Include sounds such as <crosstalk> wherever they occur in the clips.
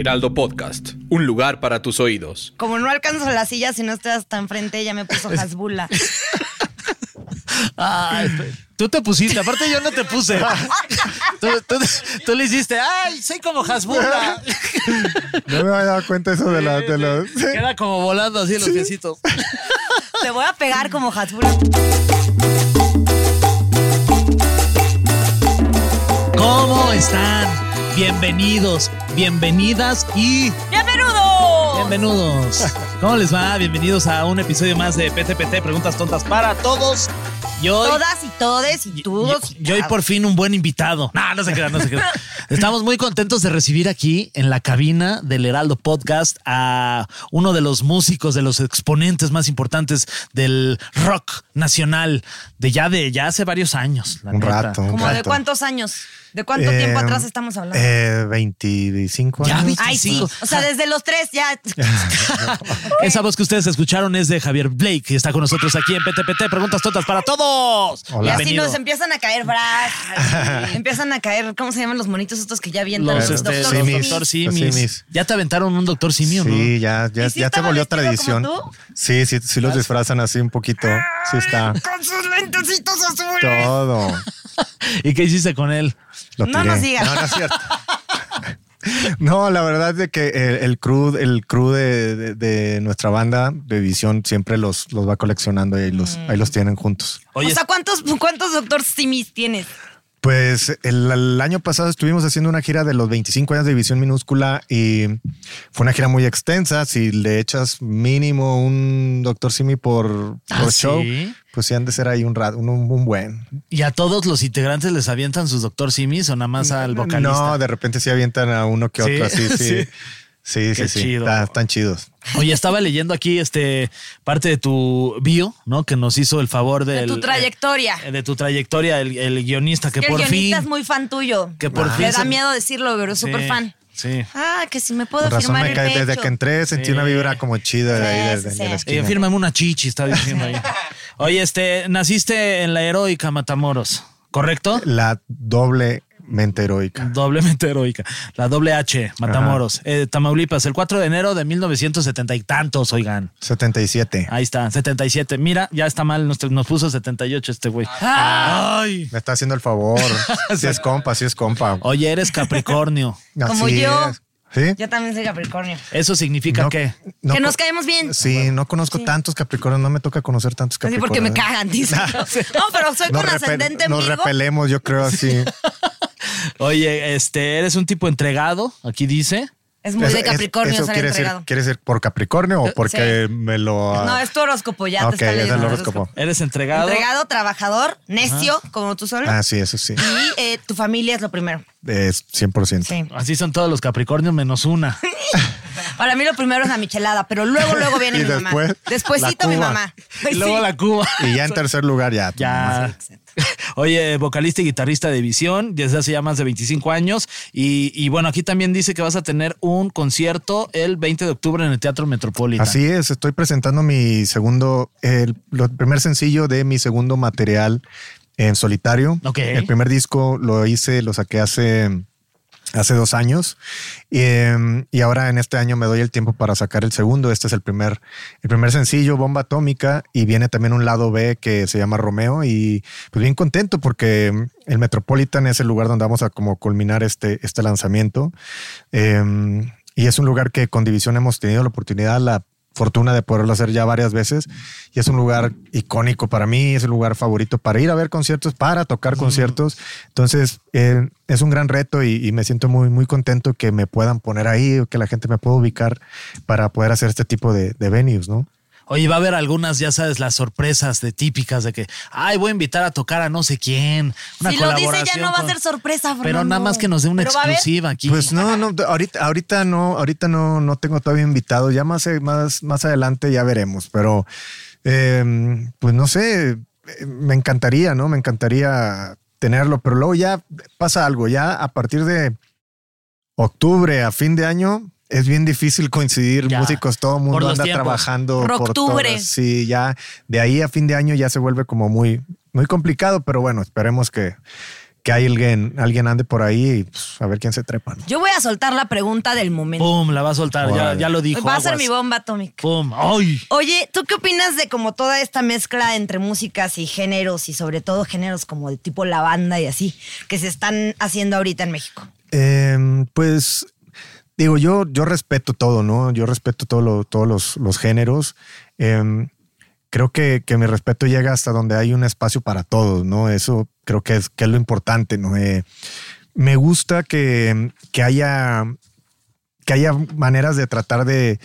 Heraldo Podcast, un lugar para tus oídos. Como no alcanzo la silla, si no estás tan frente, ya me puso <laughs> Hasbula. Ay, tú te pusiste, aparte yo no te puse. <laughs> Tú, tú- tú le hiciste, ay, soy como Hasbula. No me había dado cuenta eso de, la, de los... Queda como volando así los piecitos. Te voy a pegar como Hasbula. ¿Cómo están? Bienvenidos, bienvenidas y ¡Bienvenido! bienvenidos. ¿Cómo les va? Bienvenidos a un episodio más de PTPT, Preguntas Tontas para Todos. Y hoy, Todas y todes y todos. y hoy por fin un buen invitado. No, no se crean, no se crean. <laughs> Estamos muy contentos de recibir aquí en la cabina del Heraldo Podcast a uno de los músicos, de los exponentes más importantes del rock nacional de ya de ya hace varios años. la Un neta. rato, un ¿Como de cuántos años? ¿De cuánto Eh, tiempo atrás estamos hablando? Eh, 25 Ya, años. Ay, sí. 25. O sea, desde los tres ya. <laughs> <laughs> Esa voz que ustedes escucharon es de Javier Blake, que está con nosotros aquí en PTPT. Preguntas tontas para todos. Y así Bienvenido. nos empiezan a caer bras. <laughs> empiezan a caer, ¿cómo se llaman los monitos estos que ya avientan? Los, Los este, doctor los simis. doctor Los simis. Ya te aventaron un doctor simio, ¿no? Sí, ya, ya, ¿Y sí ya estaba volvió tradición. como tú? Sí, sí, sí los disfrazan así un poquito. Sí está. <laughs> Con sus lentecitos azules. Todo. <laughs> ¿Y qué hiciste con él? Lo No tiré. nos digas. No, no es cierto. No, la verdad es de que el, el crew, el crew de, de- de nuestra banda de visión siempre los, los va coleccionando y ahí los, ahí los tienen juntos. Oye, o sea, ¿cuántos, cuántos doctor Simis tienes? Pues el, el año pasado estuvimos haciendo una gira de los 25 años de Visión Minúscula y fue una gira muy extensa. Si le echas mínimo un Doctor Simi por, por ¿Ah, show, sí? pues sí han de ser ahí un rato, un, un buen. ¿y a todos los integrantes les avientan sus doctor simis o nada más al vocalista? No, de repente sí avientan a uno que otro Sí, así, <laughs> sí. sí. Sí, sí, Qué sí. chido. Está- están chidos. Oye, estaba leyendo aquí este parte de tu bio, ¿no? Que nos hizo el favor De tu trayectoria. eh, de tu trayectoria, el, el guionista que Que por el guionista fin. es muy fan tuyo. que por fin Le da miedo decirlo, pero es Sí, súper fan. Sí. Ah, que si me puedo razón firmar me el cae, pecho. desde que entré sentí Sí. una vibra como chida de ahí, Sí, de, sí, de la esquina. Eh, fírmame una chichi, está diciendo ahí. <laughs> Oye, este, naciste en la heroica Matamoros, ¿correcto? La doblemente heroica. Doblemente heroica. La doble H, Matamoros. Eh, Tamaulipas, el 4 de enero de 1970 y tantos, oigan. 77. Ahí está, 77. Mira, ya está mal, nos, nos puso 78 este güey. Ay. Me está haciendo el favor. <laughs> Si es compa, si es compa. Oye, eres Capricornio. <laughs> Como Así yo. es. ¿Sí? Yo también soy Capricornio. ¿Eso significa No- qué? no que nos co- caemos bien. Sí, no conozco tantos Capricornios, no me toca conocer tantos Así Capricornios. porque me cagan, dice. <laughs> No, pero soy Nos con repe- ascendente en Nos Virgo. repelemos, yo creo así. Oye, este, eres un tipo entregado, aquí dice. Es muy Eso- de Capricornio eso ser quiere entregado. Ser, ¿Quiere ser por Capricornio o porque me lo... No, es tu horóscopo, ya Ok, te está es leyendo el el horóscopo. Eres entregado. Entregado, trabajador, necio, como tú solo. Ah, sí, eso sí. Y eh, tu familia es lo primero. Es 100%. Sí. Así son todos los Capricornios menos una. <laughs> Para mí lo primero es la michelada, pero luego, luego viene <laughs> Y mi después, mamá. Despuésito la mi Cuba. mamá. <laughs> Y luego Sí. la Cuba. Y ya en tercer lugar ya. Ya. <laughs> Oye, vocalista y guitarrista de Visión, desde hace ya más de 25 años. Y, y bueno, aquí también dice que vas a tener un concierto el 20 de octubre en el Teatro Metropolitan. Así es, estoy presentando mi segundo, el, primer sencillo de mi segundo material en solitario. Ok. El primer disco lo hice, lo saqué hace, hace dos años y, em, y ahora en este año me doy el tiempo para sacar el segundo. Este es el primer, el primer sencillo, Bomba Atómica, y viene también un lado B que se llama Romeo y pues bien contento porque el Metropolitan es el lugar donde vamos a como culminar este, este lanzamiento. Em, y es un lugar que con División hemos tenido la oportunidad, la fortuna de poderlo hacer ya varias veces. Y es un lugar icónico para mí, es el lugar favorito para ir a ver conciertos, para tocar conciertos. Entonces, eh, es un gran reto y, y me siento muy, muy contento que me puedan poner ahí o que la gente me pueda ubicar para poder hacer este tipo de, de venues, ¿no? Oye, va a haber algunas, ya sabes, las sorpresas de típicas de que, ay, voy a invitar a tocar a no sé quién. Una si lo dice ya no va a ser sorpresa, Fernando. Pero nada más que nos dé una exclusiva aquí. Pues no, no, ahorita, ahorita no, ahorita no, no tengo todavía invitado. Ya más, más, más adelante ya veremos, pero eh, pues no sé, eh, me encantaría, ¿no? Me encantaría tenerlo, pero luego ya pasa algo, ya a partir de octubre a fin de año es bien difícil coincidir Ya, músicos, todo el mundo anda tiempos. trabajando por Octubre. todas. Sí, ya de ahí a fin de año ya se vuelve como muy, muy complicado, pero bueno, esperemos que, que alguien, alguien ande por ahí y pues, a ver quién se trepa, ¿no? Yo voy a soltar la pregunta del momento. Pum, la va a soltar, ya, ya lo dijo. va a ser mi bomba atómica. Pum, ay. Oye, ¿tú qué opinas de como toda esta mezcla entre músicas y géneros y sobre todo géneros como de tipo la banda y así que se están haciendo ahorita en México? Em, pues digo, yo, yo respeto todo, ¿no? Yo respeto todo lo- todos los, los géneros. Em, creo que, que mi respeto llega hasta donde hay un espacio para todos, ¿no? Eso creo que es, que es lo importante, ¿no? Eh, me gusta que, que haya que haya maneras de tratar de,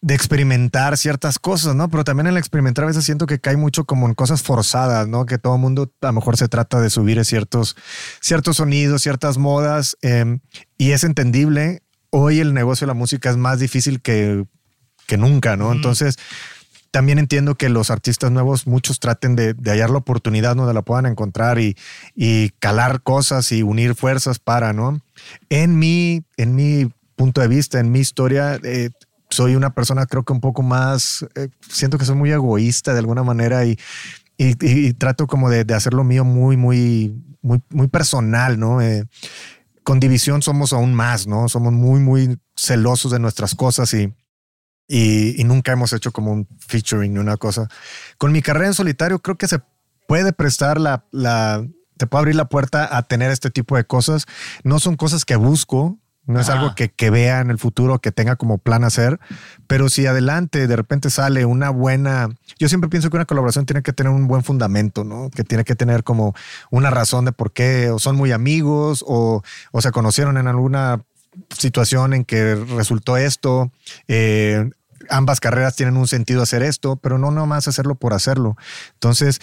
de experimentar ciertas cosas, ¿no? Pero también en el experimentar a veces siento que cae mucho como en cosas forzadas, ¿no? Que todo el mundo a lo mejor se trata de subir ciertos, ciertos sonidos, ciertas modas, eh, y es entendible. Hoy el negocio de la música es más difícil que, que nunca, ¿no? Entonces, también entiendo que los artistas nuevos, muchos traten de, de hallar la oportunidad donde la puedan encontrar y, y calar cosas y unir fuerzas para, ¿no? En mi, en mi punto de vista, en mi historia, eh, soy una persona creo que un poco más, eh, siento que soy muy egoísta de alguna manera y- y trato como de, de hacer lo mío muy, muy, muy, muy personal, ¿no? Eh, con división somos aún más, ¿no? Somos muy, muy celosos de nuestras cosas y, y, nunca hemos hecho como un featuring ni una cosa. Con mi carrera en solitario creo que se puede prestar la, la, te puede abrir la puerta a tener este tipo de cosas. No son cosas que busco, no es Ajá. algo que, que vea en el futuro, que tenga como plan hacer, pero si adelante de repente sale una buena, yo siempre pienso que una colaboración tiene que tener un buen fundamento, ¿no? Que tiene que tener como una razón de por qué, o son muy amigos, o, o se conocieron en alguna situación en que resultó esto. eh, ambas carreras tienen un sentido hacer esto, pero no nomás hacerlo por hacerlo. Entonces,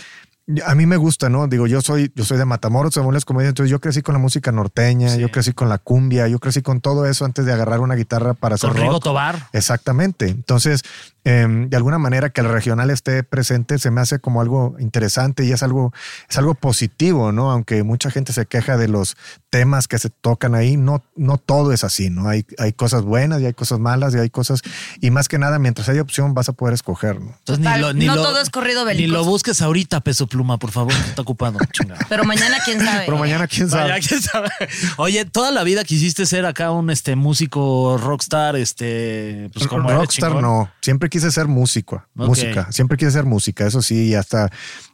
a mí me gusta, ¿no? Digo, yo soy, yo soy de Matamoros, de Moles Comedia, entonces yo crecí con la música norteña, yo crecí con la cumbia, yo crecí con todo eso antes de agarrar una guitarra para hacer Con Rigo rock. Tobar. Exactamente. Entonces, em, de alguna manera que el regional esté presente se me hace como algo interesante y es algo, es algo positivo, ¿no? Aunque mucha gente se queja de los temas que se tocan ahí, no, no todo es así, ¿no? Hay, hay cosas buenas y hay cosas malas y hay cosas, y más que nada, mientras haya opción, vas a poder escoger, ¿no? Entonces, Total, no todo es corrido Ni belicoso. lo busques ahorita, peso pluma, por favor, está ocupado. <laughs> Pero mañana quién sabe. Pero mañana, quién sabe. Vaya, quién sabe. Oye, toda la vida quisiste ser acá un este músico rockstar, este, pues como Rockstar no, siempre quise ser músico, música, siempre quise ser música, eso sí, y hasta,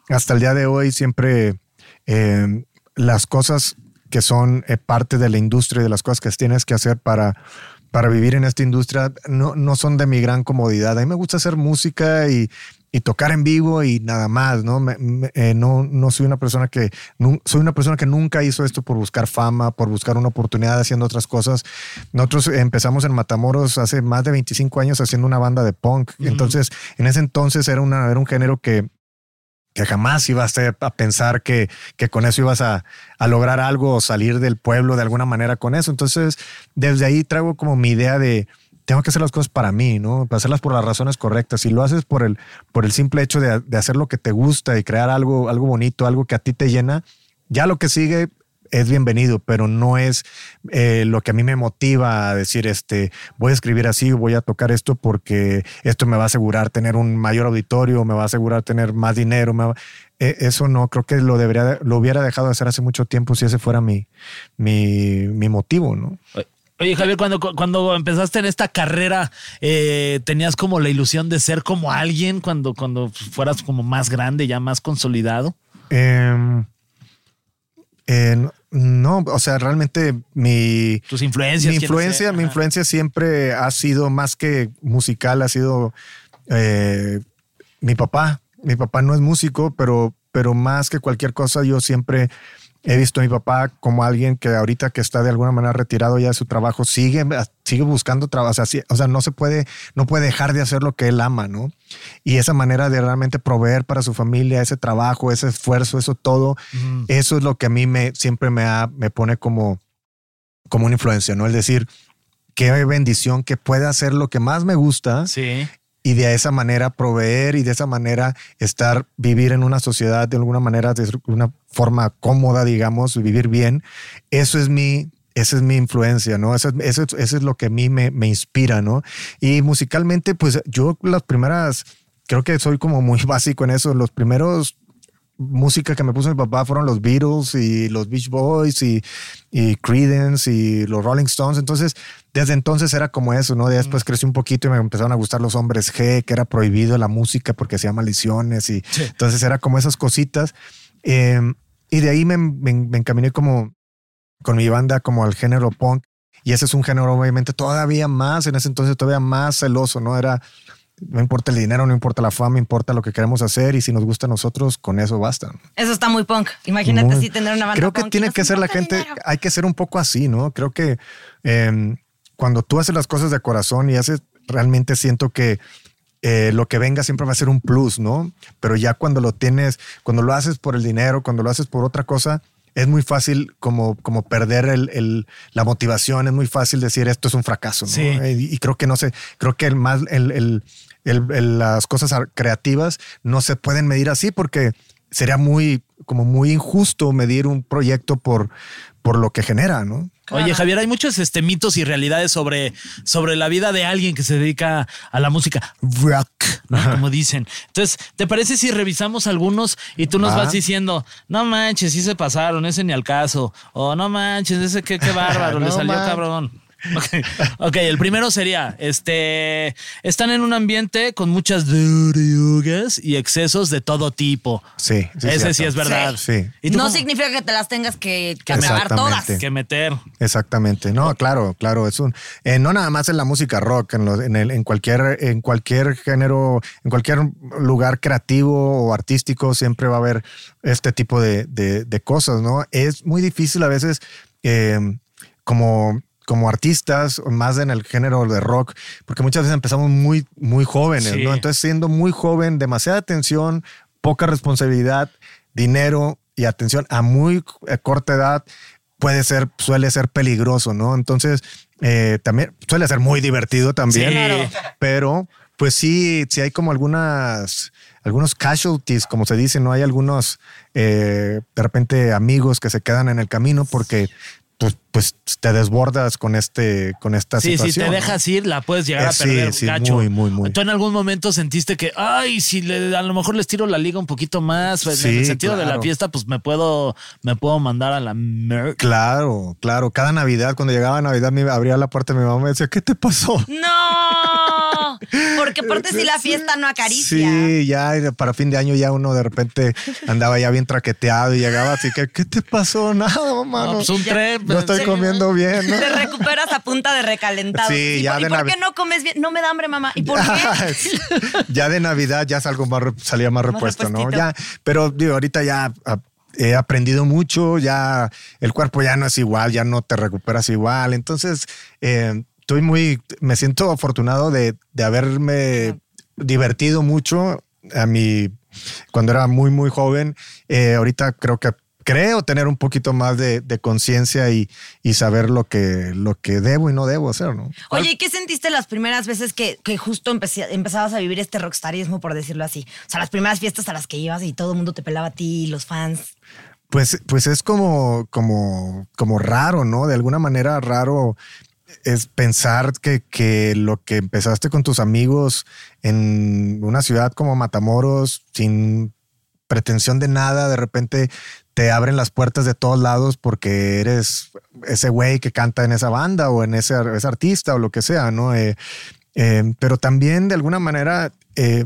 hasta el día de hoy siempre eh, las cosas que son eh, parte de la industria y de las cosas que tienes que hacer para, para vivir en esta industria no, no son de mi gran comodidad. A mí me gusta hacer música y, y tocar en vivo y nada más, ¿no? Me- me- eh, no, no soy una persona que, soy una persona que nunca hizo esto por buscar fama, por buscar una oportunidad haciendo otras cosas. Nosotros empezamos en Matamoros hace más de 25 años haciendo una banda de punk. Entonces, en ese entonces era, una, era un género que, que jamás ibas a, a pensar que, que con eso ibas a, a lograr algo o salir del pueblo de alguna manera con eso. Entonces, desde ahí traigo como mi idea de tengo que hacer las cosas para mí, ¿no? Para hacerlas por las razones correctas. Si lo haces por el, por el simple hecho de, hacer lo que te gusta y crear algo, algo bonito, algo que a ti te llena, ya lo que sigue es bienvenido, pero no es eh, lo que a mí me motiva a decir, este, voy a escribir así, voy a tocar esto porque esto me va a asegurar tener un mayor auditorio, me va a asegurar tener más dinero. me va- Eh, eso no, creo que lo debería, de- lo hubiera dejado de hacer hace mucho tiempo si ese fuera mi, mi, mi motivo, ¿no? Oye, Javier, cuando, cuando empezaste en esta carrera, eh, ¿tenías como la ilusión de ser como alguien cuando, cuando fueras como más grande, ya más consolidado? Em, eh, no- o sea, realmente mi, Tus influencias. mi ¿quiénes influencia, mi influencia siempre ha sido más que musical, ha sido eh, mi papá. Mi papá no es músico, pero, pero más que cualquier cosa, yo siempre He visto a mi papá como alguien que ahorita que está de alguna manera retirado ya de su trabajo, sigue, sigue buscando trabajo. O sea, o sea, no se puede, no puede dejar de hacer lo que él ama, ¿no? Y esa manera de realmente proveer para su familia, ese trabajo, ese esfuerzo, eso todo, eso es lo que a mí me, siempre me, me pone como, como una influencia, ¿no? Es decir, qué bendición que puede hacer lo que más me gusta. Sí y de esa manera proveer y de esa manera estar, vivir en una sociedad de alguna manera, de una forma cómoda, digamos, vivir bien. Eso es mi, esa es mi influencia, ¿no? Eso, eso, eso es lo que a mí me, me, inspira, ¿no? Y musicalmente, pues yo las primeras, creo que soy como muy <laughs> básico en eso, los primeros música que me puso mi papá fueron los Beatles y los Beach Boys y, y Creedence y los Rolling Stones. Entonces, desde entonces era como eso, ¿no? Después crecí un poquito y me empezaron a gustar los hombres G, que era prohibido la música porque hacía maldiciones y entonces era como esas cositas. Em, y de ahí me, me, encaminé como con mi banda como al género punk. Y ese es un género obviamente todavía más, en ese entonces todavía más celoso, ¿no? Era no importa el dinero, no importa la fama, importa lo que queremos hacer y si nos gusta a nosotros, con eso basta. Eso está muy punk. Imagínate si tener una banda Creo que tiene que ser la gente, hay que ser un poco así, ¿no? Creo que em, cuando tú haces las cosas de corazón y haces, realmente siento que eh, lo que venga siempre va a ser un plus, ¿no? Pero ya cuando lo tienes, cuando lo haces por el dinero, cuando lo haces por otra cosa, es muy fácil como, como perder el, la motivación, es muy fácil decir esto es un fracaso. ¿no? Eh, y, creo que no sé, creo que el más, el, las cosas creativas no se pueden medir así porque sería muy, como muy injusto medir un proyecto por, por lo que genera, ¿no? Oye, Javier, hay muchos este, mitos y realidades sobre, sobre la vida de alguien que se dedica a la música rock, como dicen. Entonces, ¿te parece si revisamos algunos y tú nos vas diciendo, no manches, sí se pasaron, ese ni al caso, o no manches, ese qué, qué <laughs> bárbaro, le salió cabrón? Okay. ok, el primero sería, este, están en un ambiente con muchas drogas y excesos de todo tipo. Sí, ese sí es verdad. Sí. no significa que te las tengas que, que todas. Que meter. Exactamente. No, claro, claro. Es un, eh, no nada más en la música rock, en, en, el, en cualquier, en cualquier género, en cualquier lugar creativo o artístico siempre va a haber este tipo de, de, cosas, ¿no? Es muy difícil a veces eh, como como artistas, más en el género de rock, porque muchas veces empezamos muy, muy jóvenes, ¿no? Entonces, siendo muy joven, demasiada atención, poca responsabilidad, dinero y atención a muy corta edad puede ser, suele ser peligroso, ¿no? Entonces, eh, también suele ser muy divertido también, pero pues sí, sí hay como algunas, algunos casualties, como se dice, ¿no? Hay algunos, eh, de repente, amigos que se quedan en el camino porque pues, pues te desbordas con este con esta sí, situación. Sí, si te dejas ir, la puedes llegar a eh, perder, sí, Muy, muy, muy. ¿Tú en algún momento sentiste que, ay, si le, a lo mejor les tiro la liga un poquito más, pues, en el sentido de la fiesta, pues me puedo, me puedo mandar a la mer Claro, claro. Cada Navidad, cuando llegaba Navidad, me abría la puerta de mi mamá y me decía, ¿qué te pasó? ¡No! Porque aparte si la fiesta no acaricia. Sí, ya para fin de año ya uno de repente andaba ya bien traqueteado y llegaba así que, ¿qué te pasó? Nada, mamá. No, pues un trep. No estoy comiendo bien. ¿no? Te recuperas a punta de recalentado. Sí, ya ¿Y por qué no comes bien? No me da hambre, mamá. ¿Y por qué? <laughs> ya de Navidad ya salgo más, salía más repuesto, ¿no? Ya, pero digo, ahorita ya ah, he aprendido mucho, ya el cuerpo ya no es igual, ya no te recuperas igual. Entonces, eh, estoy muy, me siento afortunado de, de haberme divertido mucho a mi, cuando era muy, muy joven. Eh, ahorita creo que creo tener un poquito más de, conciencia y, saber lo que, lo que debo y no debo hacer, ¿no? Oye, ¿y qué sentiste las primeras veces que, justo empezabas a vivir este rockstarismo, por decirlo así? O sea, las primeras fiestas a las que ibas y todo el mundo te pelaba a ti, los fans. Pues, pues es como, como, como raro, ¿no? De alguna manera raro es pensar que, que, lo que empezaste con tus amigos en una ciudad como Matamoros, sin pretensión de nada, de repente te abren las puertas de todos lados porque eres ese güey que canta en esa banda o en ese, artista o lo que sea, ¿no? Eh, eh, pero también de alguna manera eh,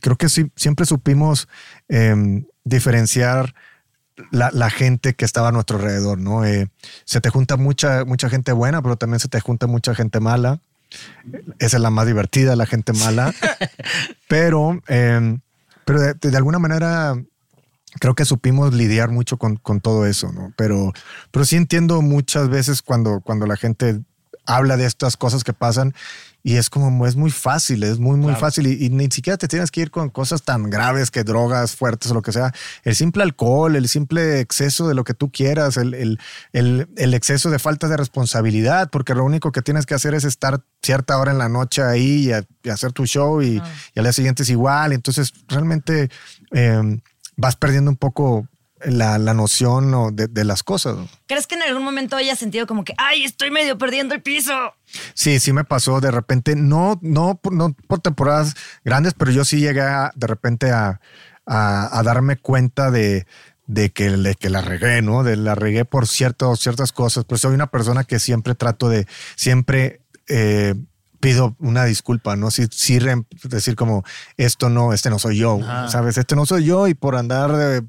creo que sí, siempre supimos diferenciar la, gente que estaba a nuestro alrededor, ¿no? se te junta mucha, mucha gente buena, pero también se te junta mucha gente mala. Esa es la más divertida, la gente mala. <laughs> pero, pero de alguna manera creo que supimos lidiar mucho con, con todo eso, ¿no? Pero, pero sí entiendo muchas veces cuando, cuando la gente habla de estas cosas que pasan y es como, es muy fácil, es muy, muy fácil y, y ni siquiera te tienes que ir con cosas tan graves que drogas fuertes o lo que sea. El simple alcohol, el simple exceso de lo que tú quieras, el, el, el, el exceso de falta de responsabilidad, porque lo único que tienes que hacer es estar cierta hora en la noche ahí y, a- y hacer tu show y, y al día siguiente es igual. Entonces, realmente eh, vas perdiendo un poco la, la noción ¿no? de, de las cosas. ¿Crees que en algún momento hayas sentido como que, ay, estoy medio perdiendo el piso? Sí, sí me pasó de repente, no, no, por- no por temporadas grandes, pero yo sí llegué a, de repente a, a- a darme cuenta de, de que, de que la regué, ¿no? De la regué por cierto, ciertas cosas, pero soy una persona que siempre trato de, siempre eh, pido una disculpa, ¿no? Sí, sí re- decir como, esto no, este no soy yo, ¿sabes? Este no soy yo y por andar de,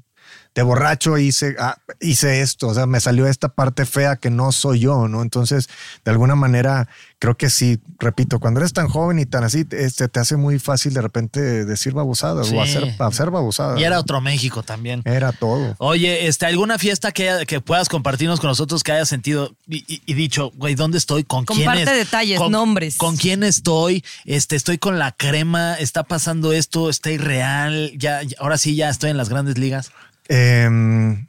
de borracho hice, ah, hice esto, o sea, me salió esta parte fea que no soy yo, ¿no? Entonces, de alguna manera, creo que sí, repito, cuando eres tan joven y tan así, este, te hace muy fácil de repente decir babosadas Sí. o hacer, hacer babosadas. Y era ¿no? otro México también. Era todo. Oye, este, ¿alguna fiesta que, que puedas compartirnos con nosotros que hayas sentido y, y- y dicho, güey, ¿dónde estoy? ¿Con quién? Comparte es- detalles, con- nombres. ¿Con quién estoy? Este, estoy con la crema, está pasando esto, está irreal, ya, ya- ahora sí ya estoy en las grandes ligas. Em,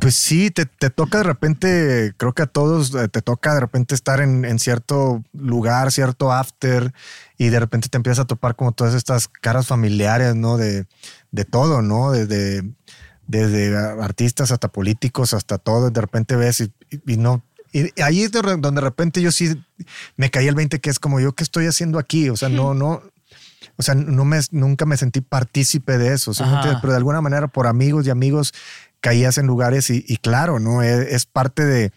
pues sí, te, te toca de repente, creo que a todos eh, te toca de repente estar en, en cierto lugar, cierto after, y de repente te empiezas a topar como todas estas caras familiares, ¿no? De, de todo, ¿no? Desde, desde artistas hasta políticos, hasta todo, de repente ves y, y- y no. Y ahí es donde de repente yo sí me caí el 20 que es como yo, ¿qué estoy haciendo aquí? O sea, no, no, o sea, no me, nunca me sentí partícipe de eso, ¿sí pero de alguna manera por amigos y amigos caías en lugares y, y claro, ¿no? Es, es parte de...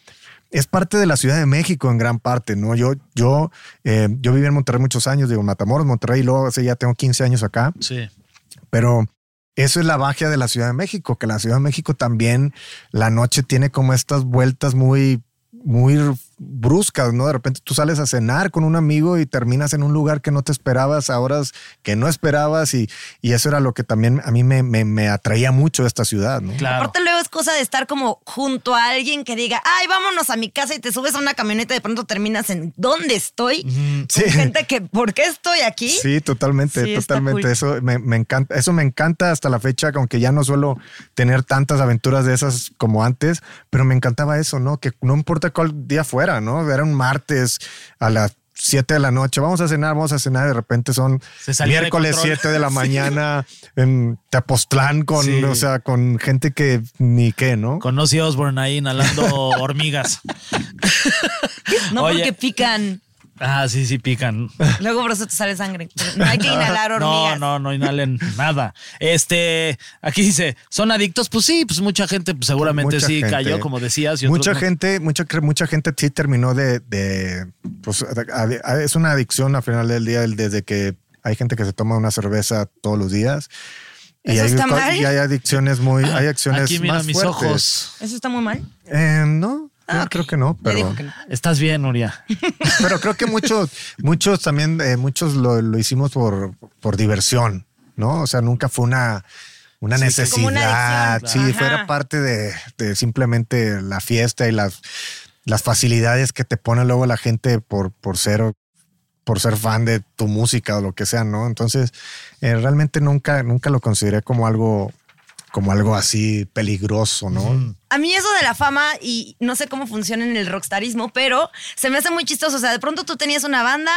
Es parte de la Ciudad de México en gran parte, ¿no? Yo, yo, eh, yo viví en Monterrey muchos años, digo, Matamoros, Monterrey, y luego hace ya tengo 15 años acá, Sí. pero eso es la magia de la Ciudad de México, que la Ciudad de México también la noche tiene como estas vueltas muy, muy bruscas, ¿no? De repente tú sales a cenar con un amigo y terminas en un lugar que no te esperabas, a horas que no esperabas y, y eso era lo que también a mí me, me, me atraía mucho de esta ciudad, ¿no? Claro. Aparte luego es cosa de estar como junto a alguien que diga, ay, vámonos a mi casa y te subes a una camioneta y de pronto terminas en ¿dónde estoy? Sí. Con gente que, ¿por qué estoy aquí? Sí, totalmente, Sí, totalmente. cool. Eso me, me encanta, eso me encanta hasta la fecha, aunque ya no suelo tener tantas aventuras de esas como antes, pero me encantaba eso, ¿no? Que no importa cuál día fuera, ¿no? Era un martes a las 7 de la noche, vamos a cenar, vamos a cenar, de repente son Se salía de miércoles. 7 de la <laughs> mañana en Tepoztlán con, Sí. o sea, con gente que ni qué, ¿no? Con Ozzy Osbourne ahí inhalando <laughs> hormigas. No Oye. porque pican. Ah, sí, sí, pican. <laughs> Luego por eso te sale sangre. No hay que inhalar <laughs> No, hormigas. no, no inhalen nada. Este, aquí dice, ¿son adictos? Pues sí, pues mucha gente pues seguramente Mucha sí gente. cayó, como decías. y otros mucha no. gente, mucha, mucha gente sí terminó de, de pues, es una adicción al final del día, el- desde que hay gente que se toma una cerveza todos los días. Y ¿Eso hay, está co- mal? y hay adicciones muy, hay <clears throat> acciones Aquí mira más mis fuertes. ojos. ¿Eso está muy mal? Eh, no, creo que no, pero, dijo que no. Estás bien, Nuria. <laughs> pero creo que muchos, muchos también, eh, muchos lo, lo hicimos por, por diversión, ¿no? O sea, nunca fue una, una Sí, necesidad. como una adicción. Sí, Ajá. fuera parte de, de simplemente la fiesta y las, las facilidades que te pone luego la gente por, por ser por ser fan de tu música o lo que sea, ¿no? Entonces, eh, realmente nunca, nunca lo consideré como algo, como algo así peligroso, ¿no? A mí eso de la fama y no sé cómo funciona en el rockstarismo, pero se me hace muy chistoso. O sea, de pronto tú tenías una banda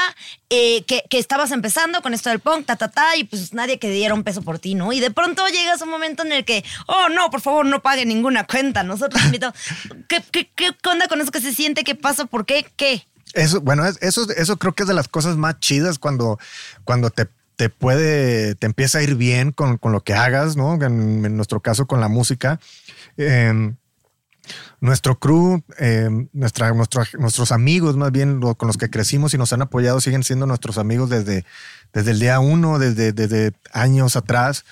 eh, que, que estabas empezando con esto del punk, ta, ta, ta, y pues nadie que diera un peso por ti, ¿no? Y de pronto llegas a un momento en el que, oh, no, por favor, no pague ninguna cuenta. Nosotros invitamos. ¿Qué, qué, ¿Qué onda con eso que se siente? ¿Qué pasa? ¿Por qué? ¿Qué? Eso, bueno, es- eso, eso creo que es de las cosas más chidas cuando, cuando te, te puede, te empieza a ir bien con, con lo que hagas, ¿no? En, nuestro caso con la música. Eh, nuestro crew, eh, nuestra, nuestro- nuestros amigos más bien con los que crecimos y nos han apoyado siguen siendo nuestros amigos desde, desde el día uno, desde, desde años atrás.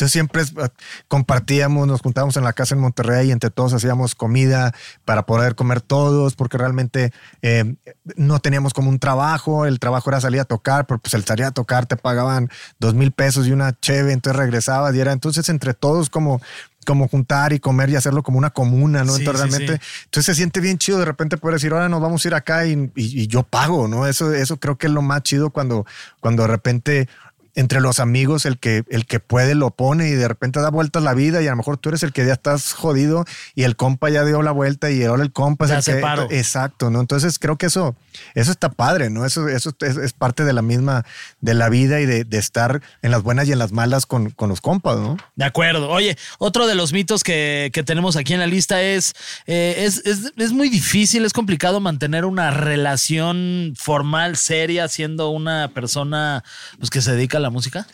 Entonces siempre eh, compartíamos, nos juntábamos en la casa en Monterrey y entre todos hacíamos comida para poder comer todos, porque realmente eh, no teníamos como un trabajo, el trabajo era salir a tocar, pero pues el salir a tocar te pagaban dos mil pesos y una cheve, entonces regresabas y era entonces entre todos como como juntar y comer y hacerlo como una comuna, ¿no? Sí, entonces sí, realmente, entonces se siente bien chido de repente poder decir, ahora nos vamos a ir acá y, y- y yo pago, ¿no? Eso, eso creo que es lo más chido cuando, cuando de repente entre los amigos el que, el que puede lo pone y de repente da vueltas la vida y a lo mejor tú eres el que ya estás jodido y el compa ya dio la vuelta y ahora el compa es el se que... Exacto, ¿no? Entonces creo que eso, eso está padre, ¿no? Eso, eso es, es parte de la misma, de la vida y de, de estar en las buenas y en las malas con, con los compas, ¿no? De acuerdo. Oye, otro de los mitos que, que tenemos aquí en la lista es, eh, es, es, es muy difícil, es complicado mantener una relación formal, seria, siendo una persona pues, que se dedica a la música.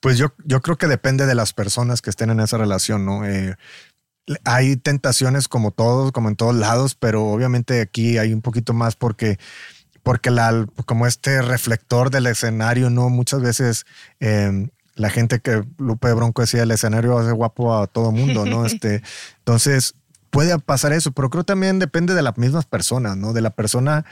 Pues yo, yo creo que depende de las personas que estén en esa relación, ¿no? Eh, hay tentaciones como todos, como en todos lados, pero obviamente aquí hay un poquito más porque, porque la, como este reflector del escenario, ¿no? Muchas veces eh, la gente que Lupe Bronco decía, el escenario hace guapo a todo mundo, ¿no? <laughs> Este, entonces puede pasar eso, pero creo también depende de las mismas personas, ¿no? De la persona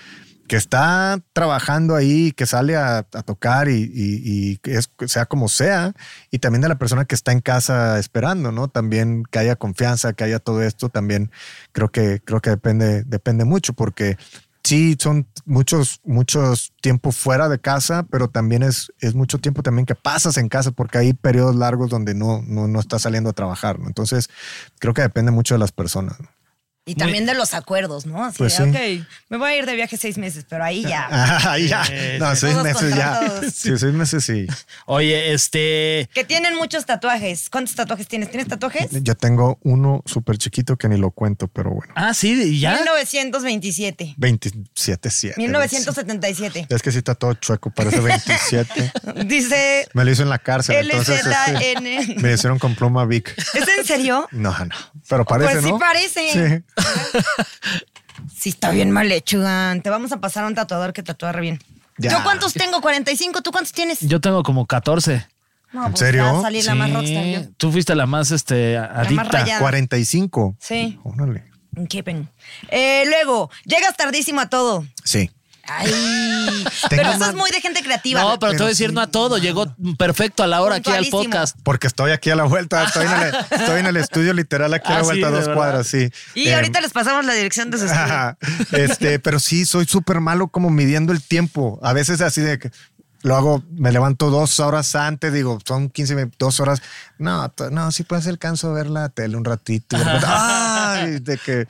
que está trabajando ahí, que sale a, tocar y, sea como sea, y también de la persona que está en casa esperando, ¿no? También que haya confianza, que haya todo esto, también creo que, creo que depende, depende mucho, porque sí son muchos, muchos tiempos fuera de casa, pero también es, es mucho tiempo también que pasas en casa, porque hay periodos largos donde no, no, no estás saliendo a trabajar, ¿no? Entonces, creo que depende mucho de las personas. ¿no? Y también de los acuerdos, ¿no? Así Pues de, sí. ok, me voy a ir de viaje seis meses, pero ahí ya. <laughs> Ah, ya. No, seis meses ya. Sí, seis meses sí. Oye, este. Que tienen muchos tatuajes. ¿Cuántos tatuajes tienes? ¿Tienes tatuajes? Yo tengo uno súper chiquito que ni lo cuento, pero bueno. Ah, sí, y ya. 1927. 27, 7. 1977. Es que sí está todo chueco, parece 27. <laughs> Dice Me lo hizo en la cárcel, entonces este, <laughs> me hicieron con pluma Vic. ¿Es en serio? No, no. Pero parece, Pues sí ¿no? parece. Sí. <laughs> Sí, está bien mal hecho, Gan. Te vamos a pasar a un tatuador que tatúa re bien. Ya. ¿Yo cuántos tengo? 45. ¿Tú cuántos tienes? Yo tengo como 14. No, ¿En pues serio? ya salí la más Sí, rockstar yo. Tú fuiste la más este, adicta. rayada. 45. Sí. Órale. Qué pena. Eh, luego, llegas tardísimo a todo. Sí. Ay. Pero eso es muy de gente creativa. No, pero te voy a decir sí, no a todo. Llegó perfecto a la hora aquí al podcast. Porque estoy aquí a la vuelta, estoy en el, <laughs> estoy en el estudio literal aquí a la Ah, vuelta, sí, a de dos cuadras, sí. Y Eh, ahorita les pasamos la dirección de su estudio. Ajá. Este, pero sí, soy súper malo como midiendo el tiempo. A veces así de que lo hago, me levanto dos horas antes, digo, son 15, ve- dos horas. No, no, sí pues alcanzo a ver la tele un ratito. Y de repente, ¡ay! de que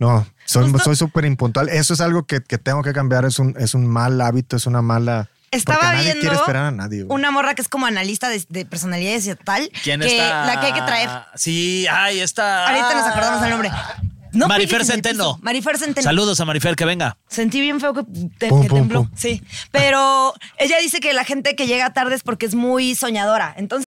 no, soy soy súper impuntual. Eso es algo que, que tengo que cambiar. Es un, es un mal hábito, es una mala. Estaba porque nadie viendo quiere esperar a nadie. güey. una morra que es como analista de, de personalidades y tal. ¿Quién que está? La que hay que traer. Sí, ay, está. Ahorita nos acordamos del nombre. No Marifer el Centeno. Marifer Centeno. Saludos a Marifer, que venga. Sentí bien feo que, te- Pum, que pum, tembló. pum. Sí. Pero ella dice que la gente que llega tarde es porque es muy soñadora. Entonces,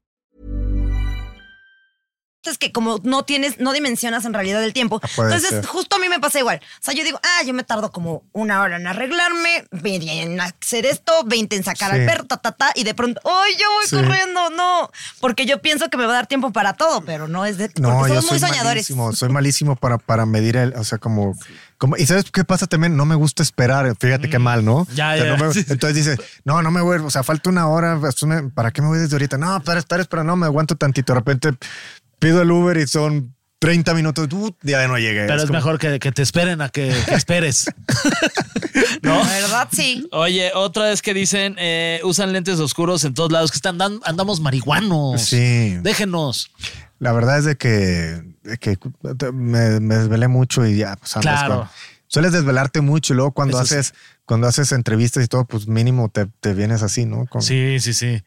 Es que como no tienes, no dimensionas en realidad el tiempo. Ah, puede Entonces, ser. justo a mí me pasa igual. O sea, yo digo, ah, yo me tardo como una hora en arreglarme, 20 en hacer esto, 20 en sacar Sí. al perro, ta, ta, ta, y de pronto, ¡ay, yo voy Sí. corriendo! No, porque yo pienso que me va a dar tiempo para todo, pero no es de. Porque No, yo somos soy muy soñadores. malísimo, soy malísimo para, para medir el, o sea, como, como, y sabes qué pasa también, no me gusta esperar, fíjate qué mal, ¿no? Ya, O sea, ya, no me- <laughs> entonces dices, no, no me voy, o sea, falta una hora, me- ¿para qué me voy desde ahorita? No, para estar, espera, no, me aguanto tantito, de repente pido el Uber y son 30 minutos, uh, ya no llegué. Pero es, como- mejor que, que te esperen a que, que esperes. <laughs> ¿No? La verdad, sí. Oye, otra vez que dicen, eh, usan lentes oscuros en todos lados, que están andamos marihuanos. Sí. Déjenos. La verdad es de que, de que me, me desvelé mucho y ya, pues Claro. con- Sueles desvelarte mucho y luego cuando Eso sí. haces, cuando haces entrevistas y todo, pues mínimo te, te vienes así, ¿no? Con- Sí, sí, sí.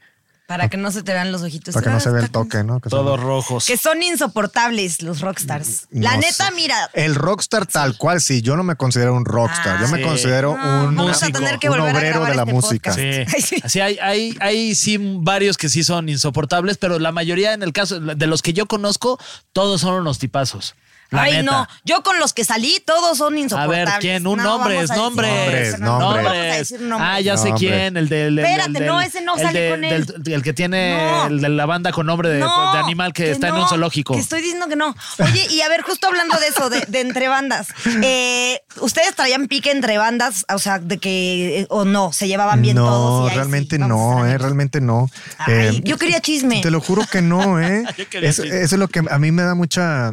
Para que no se te vean los ojitos. Para que no Ah, se vea el toque, ¿no? Que Todos rojos. Que son insoportables los rockstars. No La neta, sé. mira. El rockstar tal cual, sí, yo no me considero un rockstar, Ah, yo me sí. considero No, un vamos a músico, tener que un volver a obrero de la este música. podcast. Sí. <laughs> Sí. Así hay, hay, hay sí varios que sí son insoportables, pero la mayoría, en el caso de los que yo conozco, todos son unos tipazos. La Ay, neta. no. Yo con los que salí, todos son A insoportables. ver, ¿quién? Un No, nombre, a decir nombres. Nombres, No, nombres. vamos a decir nombres. Ah, ya sé Nombres. quién, el del. Espérate, del- no, ese no el sale de- con él. del- el que tiene No. el de la banda con nombre de, No, de animal que, está en no, un zoológico. Que estoy diciendo que no. Oye, y a ver, justo hablando de eso, de, de entre bandas, eh, ¿ustedes traían pique entre bandas? O sea, de que, eh, o no, se llevaban bien no, todos. y ahí realmente vamos a no, ser eh, amigos? realmente no. Ay, Eh, yo quería chisme. Te lo juro que no, <laughs> ¿eh? Yo quería Es- chisme. eso es lo que a mí me da mucha,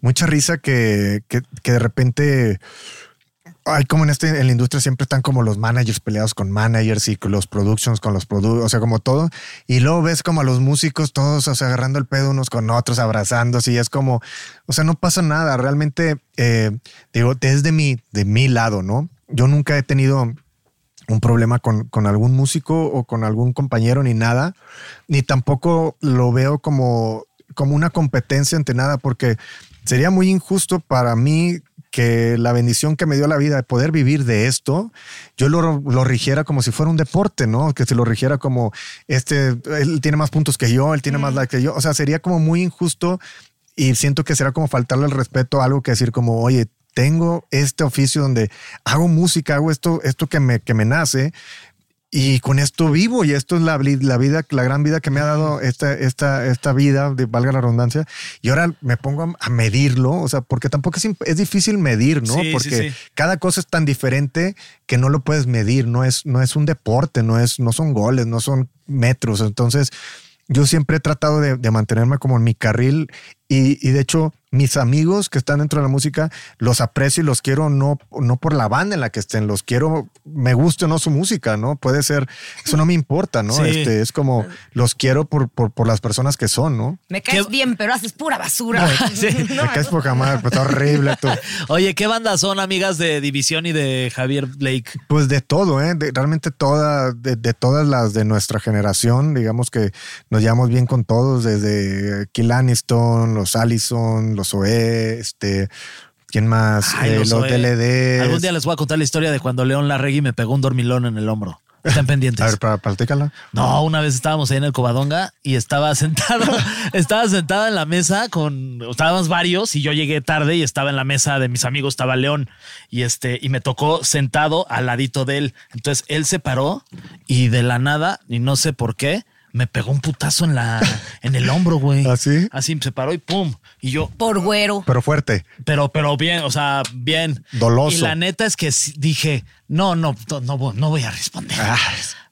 mucha risa que, que, de repente hay como en este en la industria siempre están como los managers peleados con managers y con los productions con los produ o sea, como todo. Y luego ves como a los músicos todos, o sea, agarrando el pedo unos con otros, abrazándose y es como, o sea, no pasa nada. Realmente, eh, digo, desde mi, de mi lado, ¿no? Yo nunca he tenido un problema con, con algún músico o con algún compañero ni nada, ni tampoco lo veo como, como una competencia entre nada, porque sería muy injusto para mí que la bendición que me dio la vida de poder vivir de esto, yo lo, lo rigiera como si fuera un deporte, ¿no? Que se lo rigiera como, este, él tiene más puntos que yo, él tiene más like que yo, o sea, sería como muy injusto y siento que será como faltarle el respeto a algo que decir como, oye, tengo este oficio donde hago música, hago esto, esto que me, que me nace y con esto vivo y esto es la, la vida, la gran vida que me ha dado esta, esta, esta vida, de, valga la redundancia, y ahora me pongo a, a medirlo, o sea, porque tampoco es, es difícil medir, ¿no? Sí, sí, porque sí. cada cosa es tan diferente que no lo puedes medir, no es, no es un deporte, no, es, no son goles, no son metros, entonces yo siempre he tratado de, de mantenerme como en mi carril y, y de hecho mis amigos que están dentro de la música los aprecio y los quiero no, no por la banda en la que estén, los quiero, me guste o no su música, ¿no? Puede ser, eso no me importa, ¿no? Sí. Este, es como los quiero por, por, por las personas que son, ¿no? Me caes ¿Qué- bien, pero haces pura basura. <laughs> Sí. No, me caes poca madre, pues está horrible tú. <laughs> Oye, ¿qué bandas son amigas de División y de Javier Blake? Pues de todo, ¿eh? De- realmente toda, de, de todas las de nuestra generación, digamos que nos llevamos bien con todos, desde Kill Aniston, los Allison, los OE, este, ¿quién más? Ay, Eh, los. DLD. Algún día les voy a contar la historia de cuando León Larregui me pegó un dormilón en el hombro. Están <laughs> pendientes. A ver, para. No, una vez estábamos ahí en el Covadonga y estaba sentado, <laughs> estaba sentada en la mesa con, estábamos varios y yo llegué tarde y estaba en la mesa de mis amigos, estaba León y este, y me tocó sentado al ladito de él. Entonces él se paró y de la nada, y no sé por qué, me pegó un putazo en la, en el hombro, güey. ¿Así? Así se paró y pum. Y yo, Por güero. Pero fuerte. pero, pero bien, o sea, bien. Doloso. Y la neta es que dije, no, no, no, no, voy- no voy a responder. Ah.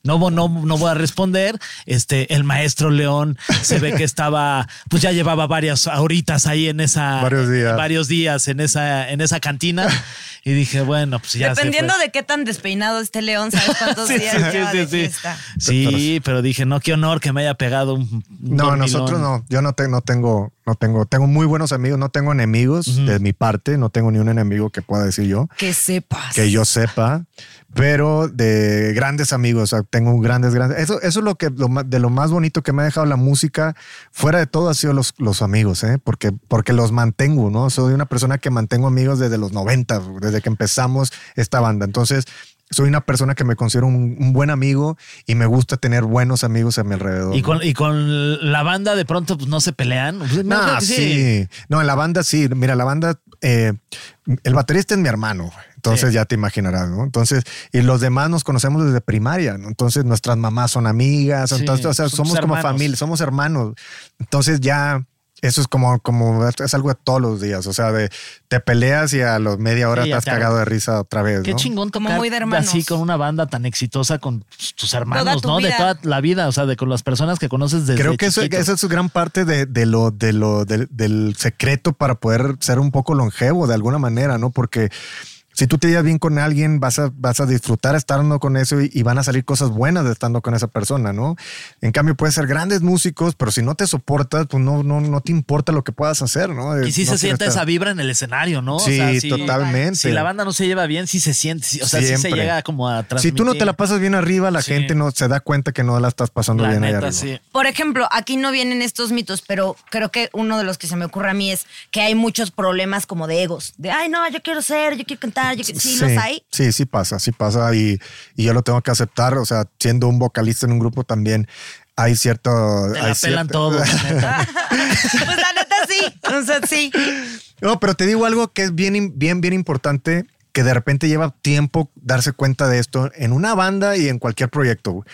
No, no, no voy a responder. Este, el maestro León se ve que <laughs> estaba, pues ya llevaba varias horitas ahí en esa, Varios días. varios días en esa, en esa cantina. Y dije, bueno, pues ya. se Dependiendo fue. de qué tan despeinado esté León, ¿sabes cuántos <laughs> Sí, días sí, lleva sí, de sí. fiesta? Sí, pero dije, no, qué honor que me haya pegado un. un No, dormilón. nosotros no. Yo no, te- no tengo, no tengo, tengo muy buenos amigos, no tengo enemigos de mi parte, no tengo ni un enemigo que pueda decir yo. Que sepas. que yo sepa, pero de grandes amigos, o sea, tengo grandes, grandes. Eso, eso es lo que lo de lo más bonito que me ha dejado la música, fuera de todo, ha sido los, los amigos, ¿eh? porque, porque los mantengo, ¿no? Soy una persona que mantengo amigos desde los 90, desde que empezamos esta banda. Entonces, soy una persona que me considero un, un buen amigo y me gusta tener buenos amigos a mi alrededor. Y ¿no? con, y con la banda de pronto pues no se pelean. Pues, sí. No, en la banda sí. Mira, la banda, eh, el baterista es mi hermano. Entonces Sí. ya te imaginarás, ¿no? Entonces, y los demás nos conocemos desde primaria, ¿no? Entonces nuestras mamás son amigas, Sí, entonces, o sea, somos somos como familia, somos hermanos. Entonces ya eso es como, como es algo de todos los días. O sea, de te peleas y a los media hora Sí, te has cagado de risa otra vez. Qué ¿no? chingón Como muy de hermanos. así con una banda tan exitosa con tus hermanos, tu ¿no? De toda la vida, o sea, de con las personas que conoces desde Creo que eso, esa es gran parte de, de lo, de lo, del secreto para poder ser un poco longevo de alguna manera, ¿no? Porque si tú te llevas bien con alguien, vas a, vas a disfrutar estando con eso y, y van a salir cosas buenas de estando con esa persona, ¿no? En cambio, puedes ser grandes músicos, pero si no te soportas, pues no, no, no te importa lo que puedas hacer, ¿no? Y sí No se siente estar- esa vibra en el escenario, ¿no? O Sí, sea, si- totalmente. Si la banda no se lleva bien, sí se siente, sí- o sea, sí se Siempre. llega como a Si transmitir. tú no te la pasas bien arriba, la Sí. gente no se da cuenta que no la estás pasando La bien ahí neta, arriba. sí. Por ejemplo, aquí no vienen estos mitos, pero creo que uno de los que se me ocurre a mí es que hay muchos problemas como de egos. De, ay, no, yo quiero ser, yo quiero cantar, yo. Sí, los hay. Sí, sí pasa, sí pasa y, y yo lo tengo que aceptar. O sea, siendo un vocalista en un grupo también hay cierto... Te hay la pelan cierta- todos, neta. <laughs> <laughs> pues la neta sí. O sea, sí. No, pero te digo algo que es bien, bien, bien importante que de repente lleva tiempo darse cuenta de esto en una banda y en cualquier proyecto.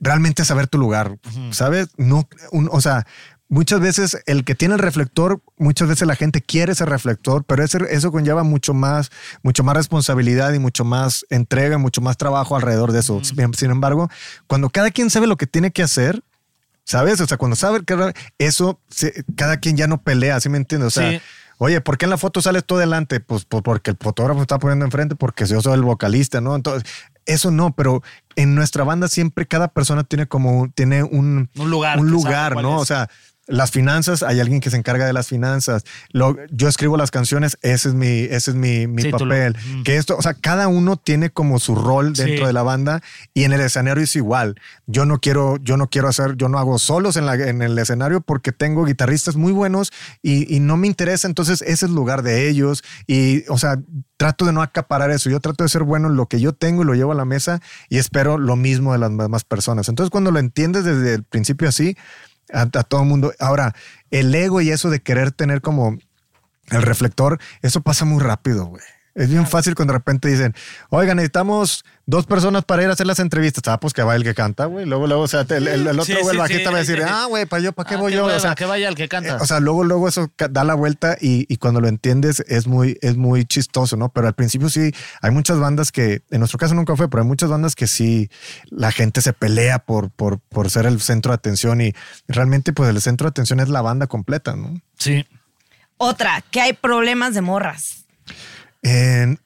Realmente saber tu lugar, ¿sabes? No, un- o sea, muchas veces el que tiene el reflector, muchas veces la gente quiere ese reflector, pero ese, eso conlleva mucho más, mucho más responsabilidad y mucho más entrega, mucho más trabajo alrededor de eso. Sin- Sin embargo, cuando cada quien sabe lo que tiene que hacer, ¿sabes? O sea, cuando sabe que eso, cada quien ya no pelea, ¿sí me entiendes? O sea, Sí. Oye, ¿por qué en la foto sales tú delante? Pues, pues porque el fotógrafo está poniendo enfrente, porque yo soy el vocalista, ¿no? Entonces, eso no, pero en nuestra banda siempre cada persona tiene como un- tiene un, Un lugar, un lugar, ¿no? es. O sea, las finanzas, hay alguien que se encarga de las finanzas. Lo- yo escribo las canciones, ese es mi, ese es mi, mi Sí, tú lo- papel. mm. Que esto, o sea, cada uno tiene como su rol dentro Sí. de la banda y en el escenario es igual. Yo no quiero, yo no quiero hacer, yo no hago solos en, la, en el escenario porque tengo guitarristas muy buenos y, y no me interesa. Entonces ese es el lugar de ellos y, o sea, trato de no acaparar eso. Yo trato de ser bueno en lo que yo tengo y lo llevo a la mesa y espero lo mismo de las demás personas. Entonces cuando lo entiendes desde el principio así, a, todo el mundo. Ahora, el ego y eso de querer tener como el reflector, eso pasa muy rápido, güey. Es bien fácil cuando de repente dicen, oigan, necesitamos dos personas para ir a hacer las entrevistas. Ah, pues que va el que canta, güey. Luego, luego, o sea, el, el- el otro, Sí, güey, sí, el bajista sí, va a decir, ah, güey, ¿para yo, para qué Ah, voy qué yo? hueva, o sea, que vaya el que canta. eh, O sea, luego, luego eso da la vuelta y, y cuando lo entiendes es muy, es muy chistoso, ¿no? Pero al principio sí, hay muchas bandas que, en nuestro caso nunca fue, pero hay muchas bandas que sí, la gente se pelea por, por, por ser el centro de atención y realmente pues el centro de atención es la banda completa, ¿no? Sí. Otra, que hay problemas de morras. En,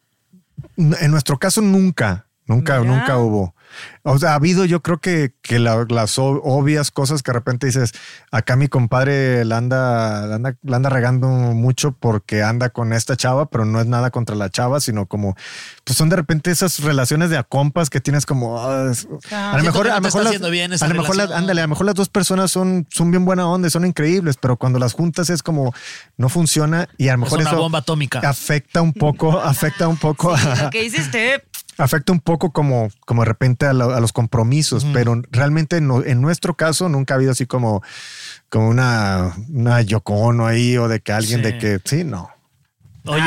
en nuestro caso nunca, nunca, Mira. nunca hubo. O sea, ha habido yo creo que, que la- las obvias cosas que de repente dices, acá mi compadre la anda, la anda, la anda regando mucho porque anda con esta chava, pero no es nada contra la chava, sino como, pues son de repente esas relaciones de a compas que tienes como, ah, es- a lo mejor, no a lo mejor, las, bien a lo mejor las- ándale, a lo mejor las dos personas son, son bien buena onda, y son increíbles, pero cuando las juntas es como, no funciona y a lo mejor una eso bomba atómica. afecta un poco, <laughs> afecta un poco a, Lo que hiciste, afecta un poco como, como de repente a, lo- a los compromisos, pero realmente no, en nuestro caso nunca ha habido así como, como una, una Yoko Ono ahí o de que alguien Sí. de que sí, no. Oye,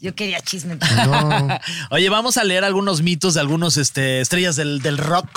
yo quería chisme. No. <laughs> Oye, vamos a leer algunos mitos de algunos este, estrellas del, del rock.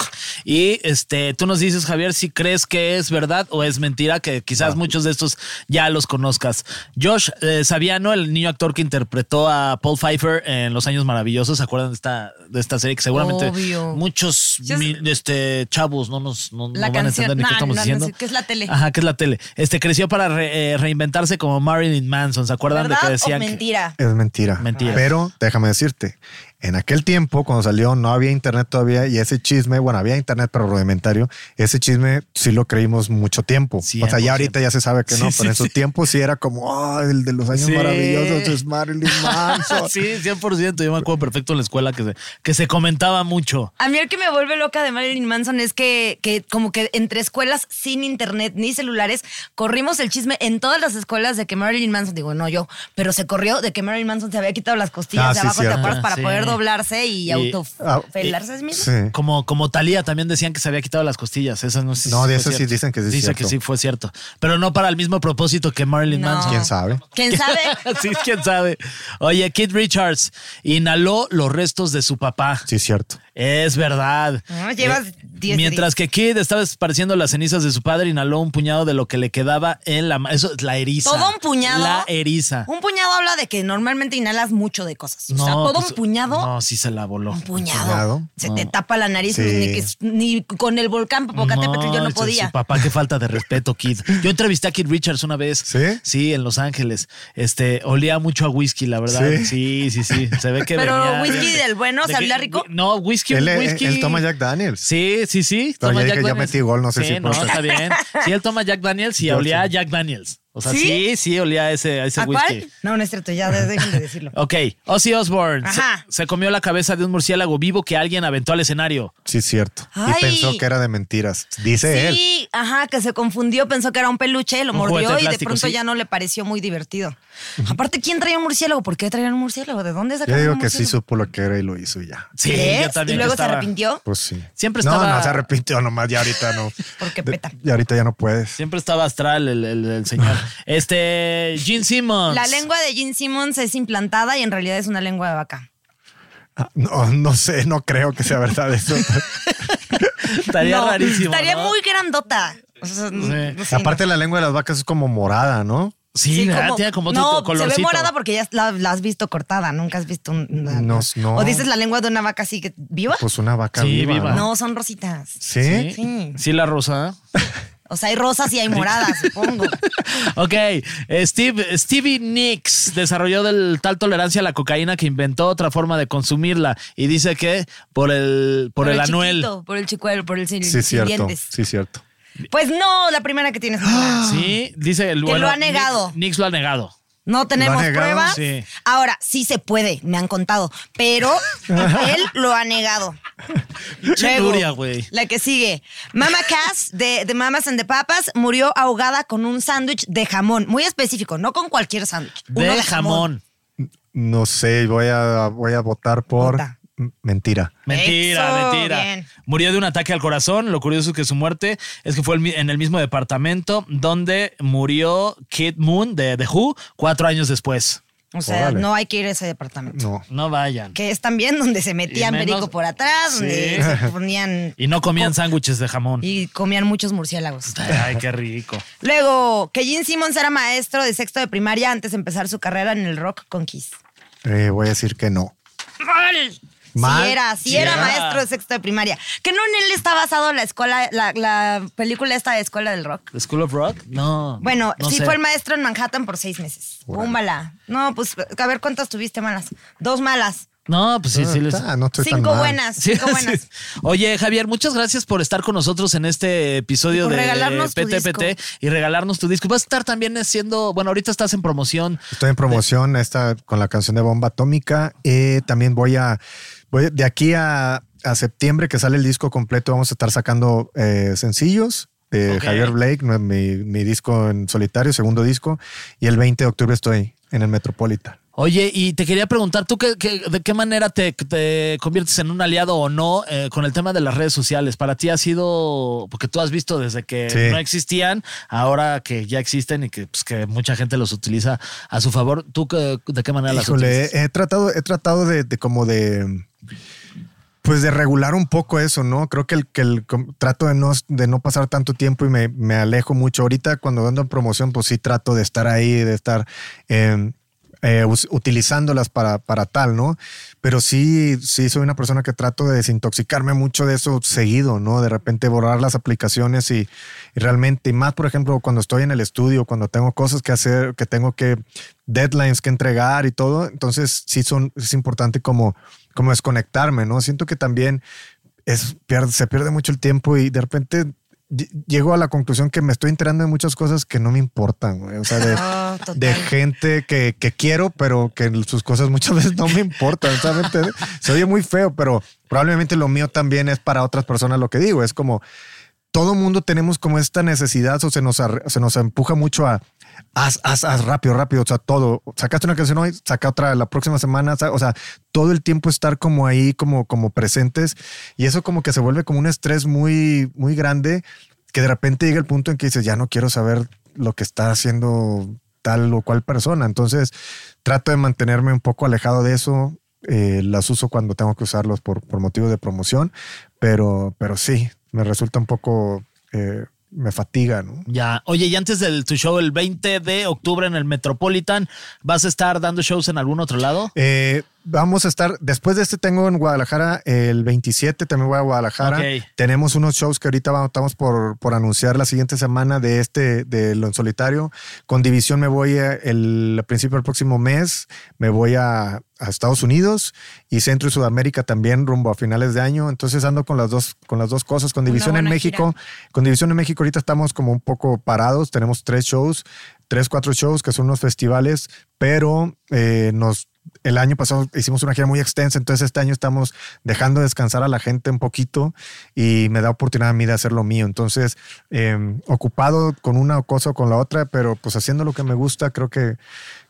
Y este, tú nos dices, Javier, si crees que es verdad o es mentira, que quizás muchos de estos ya los conozcas. Josh eh, Saviano, el niño actor que interpretó a Paul Pfeiffer en Los Años Maravillosos, ¿se acuerdan de esta, de esta serie? Que seguramente Obvio. muchos es- este, chavos no nos no, La no van a entender ni nah, qué estamos no, diciendo. ¿qué es la tele? Ajá, que es la tele. Este creció para re- eh, reinventarse como Marilyn Manson. ¿Se acuerdan de ¿Verdad que o decían? que- mentira? Es mentira. Mentira. Pero déjame decirte, en aquel tiempo, cuando salió, no había internet todavía y ese chisme, bueno, había internet, pero rudimentario. Ese chisme sí lo creímos mucho tiempo. O sea, 100%. ya ahorita ya se sabe que no, Sí, pero en su sí. tiempo sí era como, el de los años Sí. maravillosos es Marilyn Manson. <laughs> sí, 100%. Yo me acuerdo perfecto en la escuela que se, que se comentaba mucho. A mí el que me vuelve loca de Marilyn Manson es que, que como que entre escuelas sin internet ni celulares, corrimos el chisme en todas las escuelas de que Marilyn Manson, digo, no yo, pero se corrió de de que Marilyn Manson se había quitado las costillas Ah, de abajo, ¿te cierto. acuerdas? Para Sí. poder doblarse y, Y- autofelarse a sí mismo. Sí. Como, como Talía también decían que se había quitado las costillas. Eso no sé si No, de fue eso sí cierto. dicen que sí es Dice cierto. que sí fue cierto. Pero no para el mismo propósito que Marilyn No. Manson. ¿Quién sabe? ¿Quién sabe? <laughs> sí, quién sabe. Oye, Kid Richards inhaló los restos de su papá. Sí, es cierto. Es verdad. No, llevas Eh, 10 Mientras que Kid estaba esparciendo las cenizas de su padre, inhaló un puñado de lo que le quedaba en la Eso es la eriza. Todo un puñado. La eriza. Un puñado habla de que normalmente inhalas mucho de cosas. O sea, No, todo pues, un puñado. No, sí se la voló. Un puñado. puñado? Se No. te tapa la nariz, Sí. ni, que- ni con el volcán Popocatépetl yo no podía. Su papá, qué falta de respeto, Kid. Yo entrevisté a Kid Richards una vez. ¿Sí? Sí, en Los Ángeles. Este, olía mucho a whisky, la verdad. Sí, ¿Sí? sí, sí. Se ve que <laughs> Pero venía- whisky del bueno, de ¿se que- olía rico? No, whisky, Él, whisky. él toma Jack Daniels. Sí, sí, sí. Pero toma ya Jack dije, ya Daniels. metí gol, no sé Sí, si no, está bien. Sí, él toma Jack Daniels y Yo olía a. Jack Daniels. O sea, ¿Sí? sí, sí, olía a ese, a ese ¿A whisky. cuál? No, no es cierto, ya dejen de decirlo. <laughs> Ok, Ozzy Osbourne se, Ajá. se comió la cabeza de un murciélago vivo que alguien aventó al escenario. Sí, es cierto. Ay. Y pensó que era de mentiras. Dice él. Sí, ajá, que se confundió, pensó que era un peluche, lo Un mordió de y de pronto sí. ya no le pareció muy divertido. Aparte, ¿quién traía un murciélago? ¿Por qué traían un murciélago? ¿De dónde Yo sacaron digo un que sí supo lo que era y lo hizo y ya. Sí, yo también. ¿Y luego se arrepintió? Pues sí. Siempre No, estaba- no se arrepintió nomás, ya ahorita no. <laughs> Porque De- peta. Y ahorita ya no puedes. Siempre estaba astral el, el- el señor. <laughs> Este, Gene Simmons. La lengua de Gene Simmons es implantada y en realidad es una lengua de vaca. Ah, No, no sé, no creo que sea verdad <laughs> eso. Estaría No, rarísimo. Estaría ¿no? muy grandota. O sea, no sé, Aparte no. la lengua de las vacas es como morada, ¿no? Sí, Sí, ¿verdad? como- tiene como no, se colorcito. ve morada porque ya la, la has visto cortada, nunca has visto un- una- No, no. O dices la lengua de una vaca así que viva. Pues una vaca Sí, viva. viva. ¿no? no, son rositas. ¿Sí? Sí, Sí. la rosa. O sea, hay rosas y hay moradas, <laughs> supongo. Ok, eh, Steve, Stevie Nicks desarrolló del tal tolerancia a la cocaína que inventó otra forma de consumirla y dice que por el, por el, anuel. chiquito, por el chicuelo, por el sin, Sí, sin cierto. dientes. Sí, cierto. Pues no, la primera que tienes. Sí, dice el bueno, lo ha negado. Nicks lo ha negado. No tenemos pruebas. Sí. Ahora, sí se puede, me han contado, pero <laughs> él lo ha negado. <laughs> Luego. La que sigue. Mama Cass de, de Mamas and the Papas murió ahogada con un sándwich de jamón. Muy específico, no con cualquier sándwich. uno De jamón. No sé, voy a, voy a votar por Vota. Mentira. Mentira, Eso, mentira. bien. Murió de un ataque al corazón. Lo curioso es que su muerte es que fue el mi- en el mismo departamento donde murió Kid Moon de The Who cuatro años después. O sea, Órale. no hay que ir a ese departamento. No. No vayan. Que es también donde se metían menos- perico por atrás, donde Sí. se ponían <laughs> Y no comían sándwiches de jamón. y comían muchos murciélagos. Ay, qué rico. <laughs> Luego, que Gene Simmons era maestro de sexto de primaria antes de empezar su carrera en el rock con Kiss. Eh, voy a decir que no. ¡Mal! Sí era, sí, Sí era, era. maestro de sexto de primaria. Que no en él está basado la escuela, la, la película esta de Escuela del Rock. ¿The School of Rock? No. Bueno, no sí sé. fue el maestro en Manhattan por seis meses. Búmbala. No, pues a ver cuántas tuviste malas. Dos malas. No, pues sí, sí. Les... Ah, no estoy Cinco buenas, Sí, cinco buenas. sí. Oye, Javier, muchas gracias por estar con nosotros en este episodio de regalarnos tu PTPT disco. y regalarnos tu disco. Vas a estar también haciendo, bueno, ahorita estás en promoción. Estoy en promoción esta, con la canción de Bomba Atómica. Eh, también voy a, de aquí a, a septiembre que sale el disco completo, vamos a estar sacando eh, sencillos. De. Javier Blake, mi, mi- disco en solitario, segundo disco. Y el 20 de octubre estoy en el Metropolitan. Oye, y te quería preguntar, ¿tú qué, qué- de qué manera te, te conviertes en un aliado o no eh, con el tema de las redes sociales? Para ti ha sido, porque tú has visto desde que Sí. no existían, ahora que ya existen y que, pues, que mucha gente los utiliza a su favor, ¿tú qué- de qué manera las utilizas? he tratado, he tratado de, de como de pues de regular un poco eso, ¿no? Creo que el, que el trato de no, de no pasar tanto tiempo y me, me alejo mucho. Ahorita cuando ando en promoción, pues sí trato de estar ahí, de estar eh, eh, utilizándolas para, para tal, ¿no? Pero sí, sí soy una persona que trato de desintoxicarme mucho de eso seguido, ¿no? De repente borrar las aplicaciones y, y realmente, y más por ejemplo cuando estoy en el estudio, cuando tengo cosas que hacer, que tengo que, deadlines que entregar y todo, entonces sí son, es importante como, como desconectarme, ¿no? Siento que también es, se pierde mucho el tiempo y de repente llego a la conclusión que me estoy enterando de muchas cosas que no me importan, güey. O sea, de, <laughs> Ah, de gente que, que quiero, pero que sus cosas muchas <laughs> veces no me importan. ¿sabes? Se oye muy feo, pero probablemente lo mío también es para otras personas lo que digo. Es como, todo mundo tenemos como esta necesidad o se nos, se nos empuja mucho a haz, haz, haz rápido, rápido, o sea, todo. Sacaste una canción hoy, saca otra la próxima semana, o sea, todo el tiempo estar como ahí, como, como presentes y eso como que se vuelve como un estrés muy, muy grande que de repente llega el punto en que dices, ya no quiero saber lo que está haciendo tal o cual persona. Entonces trato de mantenerme un poco alejado de eso. Eh, las uso cuando tengo que usarlos por, por motivo de promoción, pero, pero sí, me resulta un poco, eh, me fatiga, ¿no? Ya. Oye, y antes de tu show, el 20 de octubre en el Metropolitan, ¿vas a estar dando shows en algún otro lado? Eh, vamos a estar, después de este tengo en Guadalajara el 27, también voy a Guadalajara. Tenemos unos shows que ahorita vamos, estamos por, por anunciar la siguiente semana de este, de lo en solitario. Con División me voy a- el a principio del próximo mes, me voy a, a Estados Unidos y Centro y Sudamérica también rumbo a finales de año. Entonces ando con las dos, con las dos cosas, con División en México. Con División en México ahorita estamos como un poco parados, tenemos tres shows, tres, cuatro shows que son unos festivales, pero eh, nos el año pasado hicimos una gira muy extensa, entonces este año estamos dejando descansar a la gente un poquito y me da oportunidad a mí de hacer lo mío. Entonces, eh, ocupado con una cosa o con la otra, pero pues haciendo lo que me gusta, creo que,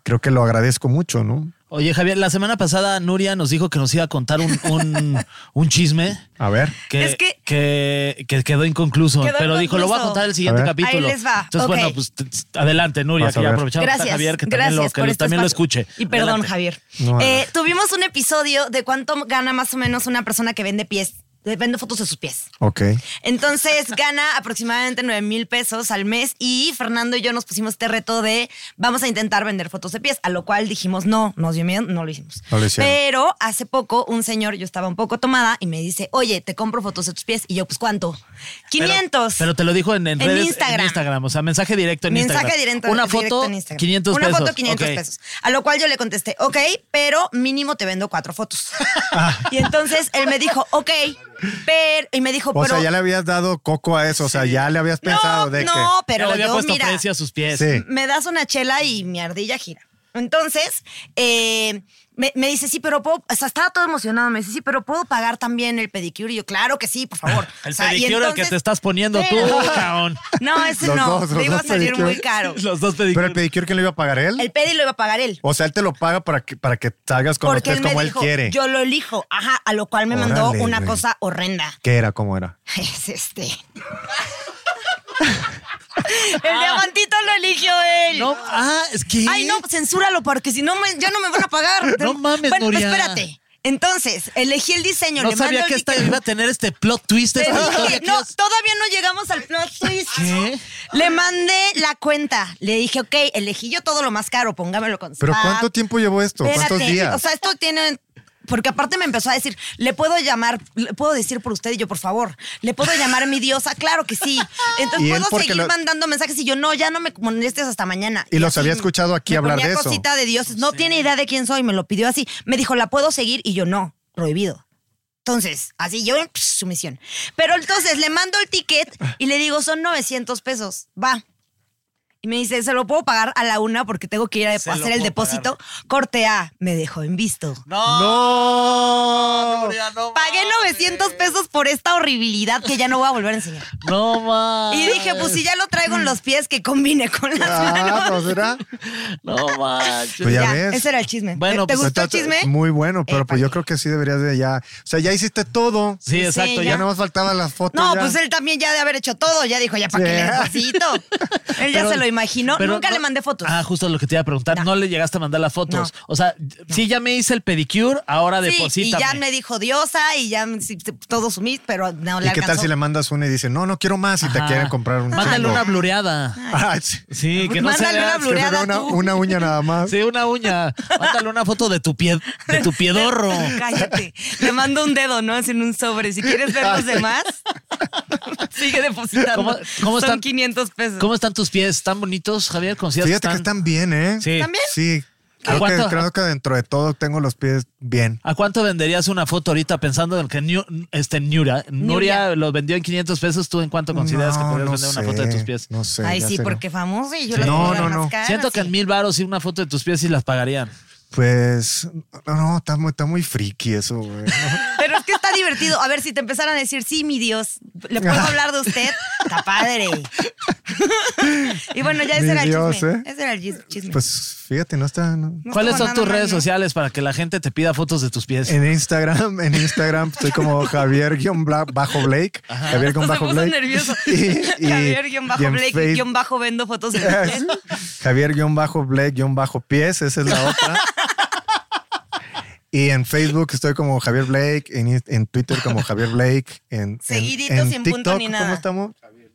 creo que lo agradezco mucho, ¿no? Oye, Javier, la semana pasada Nuria nos dijo que nos iba a contar un, un, <laughs> un chisme A ver. que, Es que- que, que quedó inconcluso, Quedó pero dijo, lo voy a contar el siguiente A capítulo. Ahí les va. Entonces, Ok. bueno, pues adelante, Nuria, Vas que ya aprovechamos Gracias, Javier, que gracias también, lo, que por lo- este también lo escuche. Y perdón, Adelante. Javier. No, Eh, tuvimos un episodio de cuánto gana más o menos una persona que vende pies, vende fotos de sus pies. Ok. Entonces gana aproximadamente 9 mil pesos al mes y Fernando y yo nos pusimos este reto de vamos a intentar vender fotos de pies, a lo cual dijimos no, nos dio miedo, no lo hicimos. No lo. Pero hace poco un señor, yo estaba un poco tomada y me dice, oye, te compro fotos de tus pies. Y yo, pues ¿cuánto? 500. Pero, pero te lo dijo en, en En redes, Instagram. en Instagram, o sea, mensaje directo en Mensaje Instagram. directo, Una directo foto, en Instagram. 500 Una pesos. foto, 500 Ok. pesos. A lo cual yo le contesté, ok, pero mínimo te vendo cuatro fotos. Ah. <laughs> y entonces él me dijo, ok, pero, y me dijo, O pero. sea, ya le habías dado coco a eso, o sea, ya le habías pensado no, de no, que... Ya pero le había yo, puesto mira, precio a sus pies. Sí. me das una chela y mi ardilla gira. Entonces, eh, me, me dice, sí, pero puedo, o sea, estaba todo emocionado, me dice, sí, pero puedo pagar también el pedicure. Y yo, claro que sí, por favor. <laughs> El O sea, y pedicure el que entonces- te estás poniendo tú, <laughs> caón. No, ese Los no, dos, los me iba a dos salir muy pedicure. caro. <laughs> Los dos Pero el pedicure, ¿quién lo iba a pagar él? El pedi lo iba a pagar él. O sea, él te lo paga para que, para que salgas con los Porque pies él me como dijo, él quiere. yo lo elijo. Ajá, a lo cual me mandó una güey. cosa horrenda. ¿Qué era? ¿Cómo era? Es este. <laughs> El diamantito lo eligió él. No, ah, es que. Ay, no, censúralo porque si no, me- ya no me van a pagar. <laughs> No mames, bueno, Nuria. espérate. Entonces, elegí el diseño. No le sabía mando que esta iba a tener este plot twist. Esta <laughs> no, es- todavía no llegamos al plot twist. ¿Qué? Le mandé la cuenta. Le dije, ok, elegí yo todo lo más caro, póngamelo con ¿Pero cuánto tiempo llevó esto? ¿Cuántos Espérate, días? O sea, esto tiene. Porque aparte me empezó a decir, ¿le puedo llamar, le puedo decir por usted? Y yo, por favor, ¿le puedo llamar mi diosa? Claro que sí. Entonces, ¿puedo seguir lo- mandando mensajes? Y yo, no, ya no me molestes hasta mañana. Y los había escuchado aquí me hablar ponía de eso. cosita de dioses. No tiene idea de quién soy, me lo pidió así. Me dijo, ¿la puedo seguir? Y yo, no, prohibido. Entonces, así yo, sumisión. Pero entonces le mando el ticket y le digo, son 900 pesos. Va. Y me dice, se lo puedo pagar a la una porque tengo que ir a hacer el depósito. Corte A, me dejó en visto. No. Nuria, no Pagué mames. 900 pesos por esta horribilidad que ya no voy a volver a enseñar. <laughs> No mames. Y dije, pues si ya lo traigo en los pies, que combine con las Ah, manos. pues <laughs> era. No manches. Pues ya Ya, ves. ese era el chisme. Bueno, ¿Te, te pues gustó el chisme? Muy bueno, pero Eh, pues yo ¿para creo que sí deberías de ya. O sea, ya hiciste todo. Sí, exacto. Sí, Ya ya. no más faltaban las fotos. No, ya. pues él también ya de haber hecho todo. Ya dijo, ya para qué Sí. le necesito. <laughs> Él ya Pero- se lo imaginó. pero Nunca no- le mandé fotos. Ah, justo lo que te iba a preguntar. No, No. le llegaste a mandar las fotos. No. O sea, sí, ya me hice el pedicure, ahora sí, y ya me dijo diosa y ya sí, todo sumí, pero no le ¿Y qué tal si le mandas una y dice, no, no quiero más y te quieren comprar un Mándale chingo? una blureada. Ay, sí. Sí, que no Mándale se vea- una blureada una, tú. una uña nada más. Sí, una uña. Mándale una foto de tu pie, de tu piedorro. <laughs> Cállate. Le mando un dedo, ¿no? Así en un sobre. Si quieres ver los demás, sigue depositando. ¿Cómo- cómo Son están? 500 pesos. ¿Cómo están tus pies? ¿Están bonitos, Javier? ¿Consideras Fíjate que están bien, ¿eh? Sí. ¿También? Sí. ¿A Creo que, creo que dentro de todo tengo los pies bien. ¿A cuánto venderías una foto ahorita pensando en que New- este, Nuria, Nuria lo vendió en 500 pesos? ¿Tú en cuánto consideras que podrías no vender una foto de tus pies? No sé. Ay, sí, sé, porque famoso y yo Sí. las No, no, no. caras, Siento que en mil baros y una foto de tus pies sí las pagarían. Pues, no, no, está muy, está muy friki eso, güey. <laughs> Pero es que está divertido. A ver, si te empezaran a decir, sí, mi Dios, ¿le puedo hablar de usted? Está padre. <laughs> y bueno, ya ese Mi era el Dios, chisme. ¿eh? Ese era el gis- chisme. Pues fíjate, no está. no. No ¿Cuáles son tus redes sociales para que la gente te pida fotos de tus pies? En Instagram, en Instagram estoy como Javier-Blake. Javier-Blake. puso nervioso. <laughs> Y- y- <laughs> Javier y guion bajo en Blake Face- guion bajo vendo fotos de mi piel. Javier-Blake-pies, esa es la otra. Y en Facebook estoy como Javier Blake, en, en Twitter como <laughs> Javier Blake, en, en- Seguidito, en sin punto TikTok, ni nada. ¿Cómo estamos?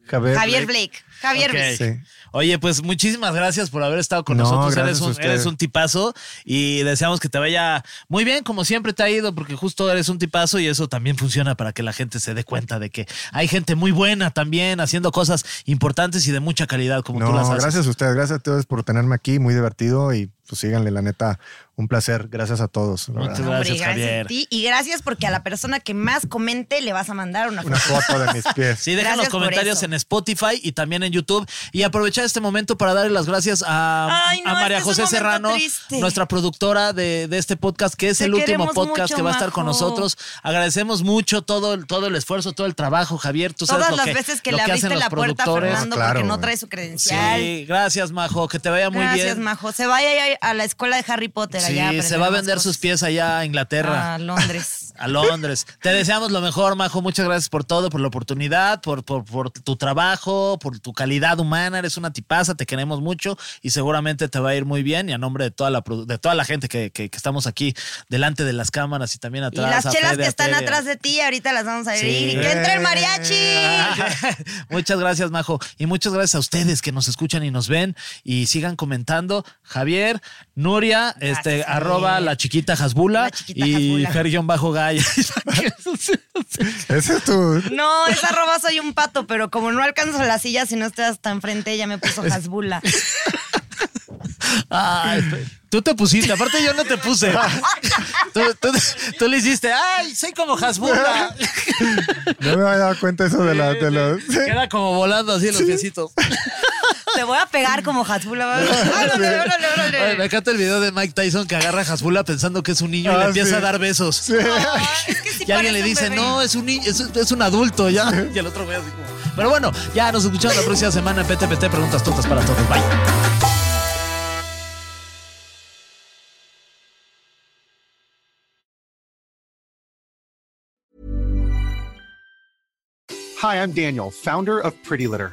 Javier, Javier Blake. Javier. Blake. Sí. Oye, pues muchísimas gracias por haber estado con No, nosotros. Eres un, eres un tipazo y deseamos que te vaya muy bien, como siempre te ha ido, porque justo eres un tipazo y eso también funciona para que la gente se dé cuenta de que hay gente muy buena también haciendo cosas importantes y de mucha calidad, como tú No, las haces. gracias a ustedes, gracias a todos por tenerme aquí, muy divertido y pues síganle, la neta, un placer. Gracias a todos. Muchas verdad. gracias, Hombre, gracias Javier. a ti y gracias porque a la persona que más comente le vas a mandar una foto. Una foto de mis pies. <laughs> Sí, dejen los Gracias comentarios en Spotify y también en YouTube. Y aprovechar este momento para darle las gracias a, Ay, no, a María este José Serrano, triste. nuestra productora de, de este podcast, que es Te el último podcast mucho, que va a estar con nosotros. Agradecemos mucho todo, el- todo el esfuerzo, todo el trabajo, Javier. Tú sabes Todas lo las que, veces que lo le hacen abriste los la puerta a productores. Fernando Ah, claro, porque no trae su credencial. Sí, gracias, Majo. Que te vaya muy Gracias, bien. Majo. Se vaya ya a la escuela de Harry Potter allá. Sí, aprender se va a vender sus pies allá a Inglaterra. A Londres. A Londres. Te deseamos lo mejor, Majo. Muchas gracias por todo, por la oportunidad, por, por, por tu trabajo, por tu calidad humana. Eres una tipaza, te queremos mucho y seguramente te va a ir muy bien. Y a nombre de toda la, de toda la gente que, que- que estamos aquí delante de las cámaras y también Y atrás. las a chelas Fede, que están atrás de ti, ahorita las vamos a abrir. Sí. Y que entre el mariachi. <laughs> muchas gracias, Majo. Y muchas gracias a ustedes que nos escuchan y nos ven y sigan comentando. Javier, Nuria, este, Javier. arroba la chiquita Hasbula La chiquita y Hasbula. <laughs> <laughs> Ese es tu. No, esa arroba soy un pato, pero como no alcanzo la silla, si no estás hasta enfrente, ella me puso Hasbula. Ay, tú te pusiste, aparte yo no te puse. Tú, tú- tú le hiciste, ay, soy como Hasbula. No me había dado cuenta eso de, la, de los. Queda como volando así los piecitos. Te voy a pegar como Hasbula. Órale, <laughs> órale, órale. Me encanta el video de Mike Tyson que agarra a Hasbula pensando que es un niño y Ah, le empieza sí. a dar besos. Ay, es que sí y alguien le dice, no, es un niño, es, es un adulto ya. Y el otro güey así como. Pero bueno, ya nos escuchamos la próxima semana en PTPT Preguntas Tontas para Todos. Bye. Hi, I'm Daniel, founder of Pretty Litter.